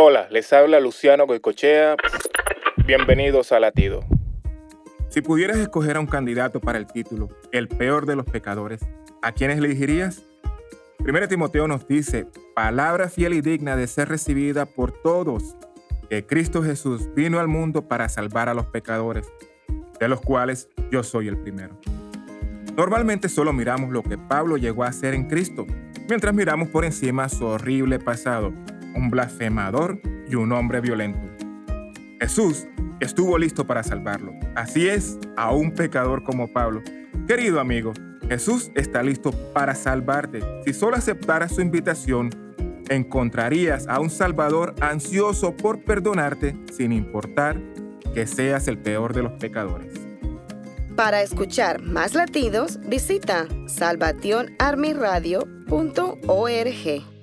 Hola, les habla Luciano Goicochea. Bienvenidos a Latido. Si pudieras escoger a un candidato para el título, el peor de los pecadores, ¿a quiénes elegirías? Primero Timoteo nos dice, palabra fiel y digna de ser recibida por todos, que Cristo Jesús vino al mundo para salvar a los pecadores, de los cuales yo soy el primero. Normalmente solo miramos lo que Pablo llegó a hacer en Cristo, mientras miramos por encima su horrible pasado, un blasfemador y un hombre violento. Jesús estuvo listo para salvarlo. Así es, a un pecador como Pablo. Querido amigo, Jesús está listo para salvarte. Si solo aceptaras su invitación, encontrarías a un Salvador ansioso por perdonarte sin importar que seas el peor de los pecadores. Para escuchar más latidos, visita salvationarmyradio.org.